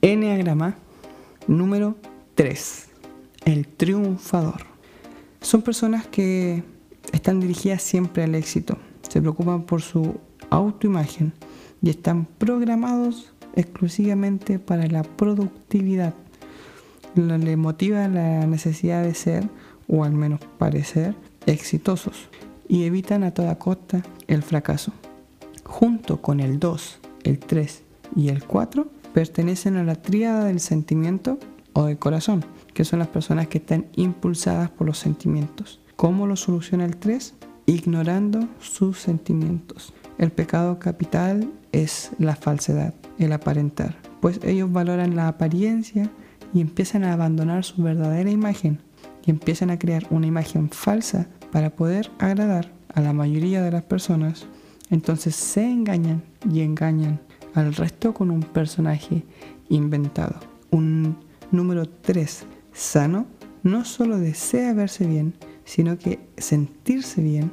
Enneagrama número 3. El triunfador. Son personas que están dirigidas siempre al éxito, se preocupan por su autoimagen y están programados exclusivamente para la productividad. Le motiva la necesidad de ser, o al menos parecer, exitosos y evitan a toda costa el fracaso. Junto con el 2, el 3 y el 4 pertenecen a la tríada del sentimiento o del corazón, que son las personas que están impulsadas por los sentimientos. ¿Cómo lo soluciona el 3? Ignorando sus sentimientos. El pecado capital es la falsedad, el aparentar, pues ellos valoran la apariencia y empiezan a abandonar su verdadera imagen y empiezan a crear una imagen falsa para poder agradar a la mayoría de las personas. Entonces se engañan y engañan al resto con un personaje inventado. Un número 3 sano no solo desea verse bien, sino que sentirse bien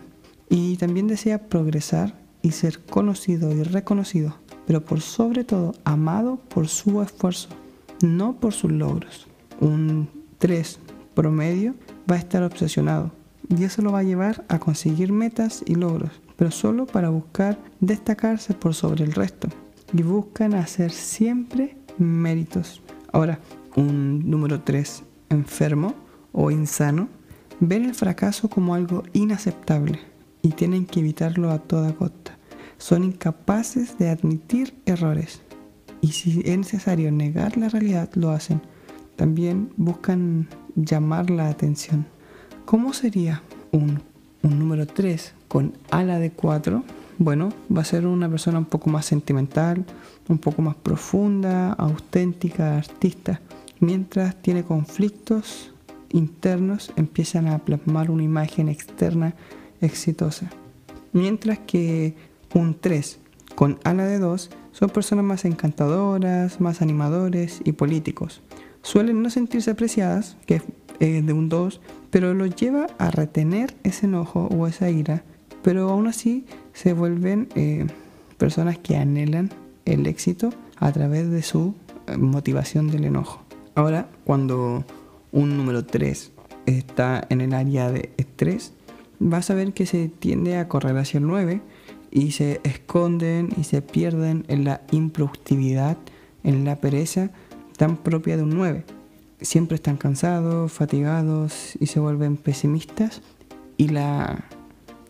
y también desea progresar y ser conocido y reconocido, pero por sobre todo amado por su esfuerzo, no por sus logros. Un 3 promedio va a estar obsesionado y eso lo va a llevar a conseguir metas y logros, pero solo para buscar destacarse por sobre el resto y buscan hacer siempre méritos. Ahora, un número 3 enfermo o insano ven el fracaso como algo inaceptable y tienen que evitarlo a toda costa. Son incapaces de admitir errores y si es necesario negar la realidad, lo hacen. También buscan llamar la atención. ¿Cómo sería un, un número 3 con ala de 4? Bueno, va a ser una persona un poco más sentimental, un poco más profunda, auténtica, artista. Mientras tiene conflictos internos, empiezan a plasmar una imagen externa exitosa. Mientras que un 3 con ala de 2 son personas más encantadoras, más animadores y políticos. Suelen no sentirse apreciadas, que es de un 2, pero los lleva a retener ese enojo o esa ira, pero aún así se vuelven eh, personas que anhelan el éxito a través de su eh, motivación del enojo. Ahora, cuando un número 3 está en el área de estrés, vas a ver que se tiende a el 9 y se esconden y se pierden en la improductividad, en la pereza tan propia de un 9. Siempre están cansados, fatigados y se vuelven pesimistas y la,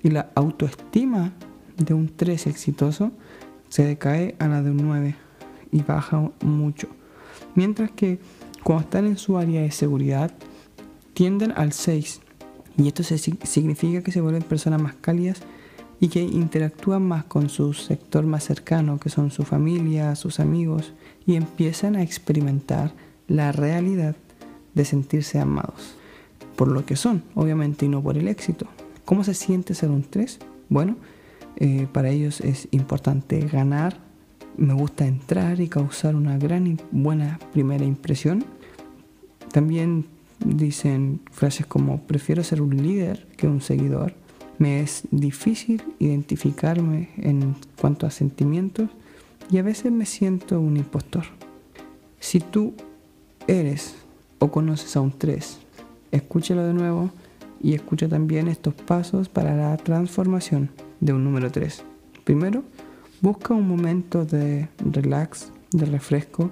y la autoestima de un 3 exitoso se decae a la de un 9 y baja mucho. Mientras que cuando están en su área de seguridad tienden al 6 y esto significa que se vuelven personas más cálidas y que interactúan más con su sector más cercano, que son su familia, sus amigos, y empiezan a experimentar la realidad de sentirse amados por lo que son, obviamente, y no por el éxito. ¿Cómo se siente ser un 3? Bueno, eh, para ellos es importante ganar, me gusta entrar y causar una gran y buena primera impresión. También dicen frases como prefiero ser un líder que un seguidor. Me es difícil identificarme en cuanto a sentimientos y a veces me siento un impostor. Si tú eres o conoces a un 3, escúchalo de nuevo y escucha también estos pasos para la transformación de un número 3. Primero, busca un momento de relax, de refresco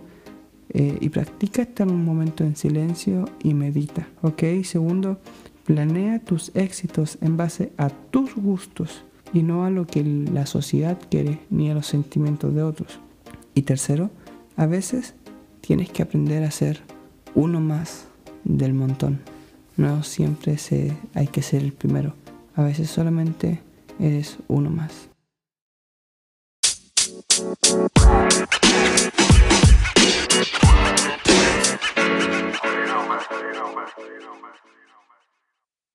eh, y practica estar un momento en silencio y medita. ¿Ok? Segundo, planea tus éxitos en base a tus gustos y no a lo que la sociedad quiere ni a los sentimientos de otros. Y tercero, a veces tienes que aprender a ser uno más del montón. No siempre se, hay que ser el primero. A veces solamente eres uno más.